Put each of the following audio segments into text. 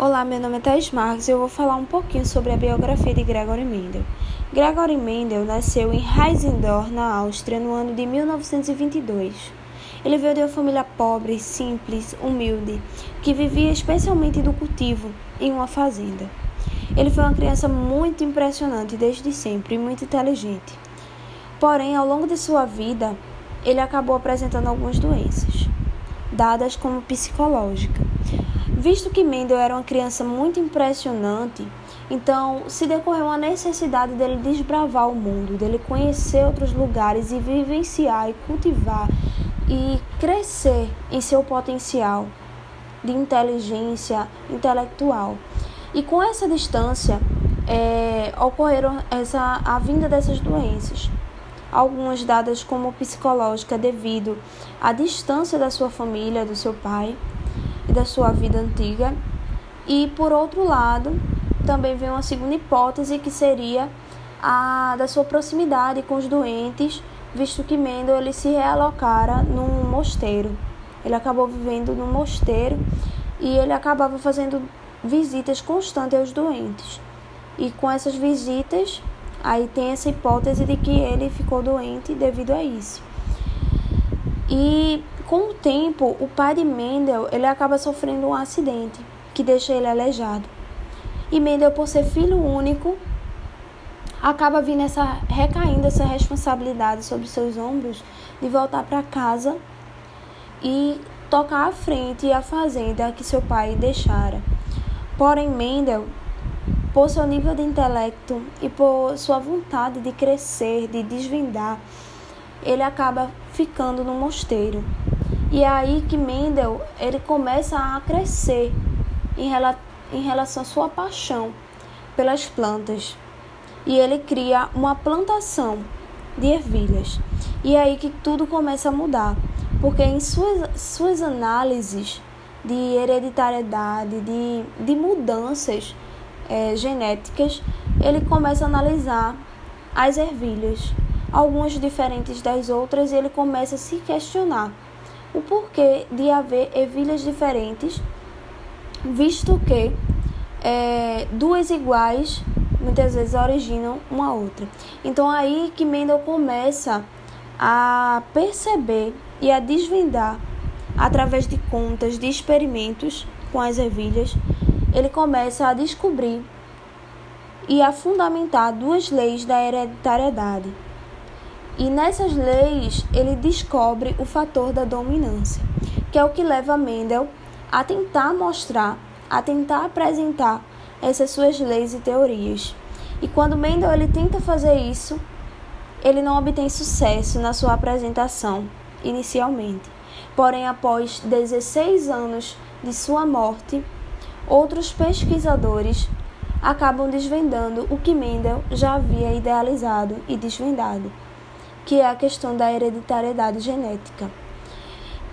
Olá, meu nome é Thais Marques e eu vou falar um pouquinho sobre a biografia de Gregory Mendel. Gregory Mendel nasceu em Heisendorf, na Áustria, no ano de 1922. Ele veio de uma família pobre, simples, humilde, que vivia especialmente do cultivo em uma fazenda. Ele foi uma criança muito impressionante desde sempre e muito inteligente. Porém, ao longo de sua vida, ele acabou apresentando algumas doenças, dadas como psicológica. Visto que Mendel era uma criança muito impressionante, então se decorreu uma necessidade dele desbravar o mundo, dele conhecer outros lugares e vivenciar e cultivar e crescer em seu potencial de inteligência intelectual. E com essa distância é, ocorreram essa, a vinda dessas doenças, algumas dadas como psicológica devido à distância da sua família, do seu pai, e da sua vida antiga. E por outro lado, também vem uma segunda hipótese que seria a da sua proximidade com os doentes, visto que Mendel ele se realocara num mosteiro. Ele acabou vivendo num mosteiro e ele acabava fazendo visitas constantes aos doentes. E com essas visitas, aí tem essa hipótese de que ele ficou doente devido a isso. E com o tempo, o pai de Mendel ele acaba sofrendo um acidente que deixa ele aleijado. E Mendel, por ser filho único, acaba vindo essa recaindo essa responsabilidade sobre seus ombros de voltar para casa e tocar à frente a fazenda que seu pai deixara. Porém, Mendel, por seu nível de intelecto e por sua vontade de crescer, de desvendar, ele acaba ficando no mosteiro. E é aí que Mendel ele começa a crescer em, rela em relação à sua paixão pelas plantas. E ele cria uma plantação de ervilhas. E é aí que tudo começa a mudar, porque em suas, suas análises de hereditariedade, de, de mudanças é, genéticas, ele começa a analisar as ervilhas, algumas diferentes das outras, ele começa a se questionar o porquê de haver ervilhas diferentes, visto que é, duas iguais muitas vezes originam uma outra. Então aí que Mendel começa a perceber e a desvendar através de contas, de experimentos com as ervilhas, ele começa a descobrir e a fundamentar duas leis da hereditariedade e nessas leis ele descobre o fator da dominância, que é o que leva Mendel a tentar mostrar, a tentar apresentar essas suas leis e teorias. E quando Mendel ele tenta fazer isso, ele não obtém sucesso na sua apresentação inicialmente. Porém, após 16 anos de sua morte, outros pesquisadores acabam desvendando o que Mendel já havia idealizado e desvendado que é a questão da hereditariedade genética.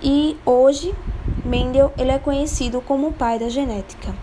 E hoje, Mendel ele é conhecido como o pai da genética.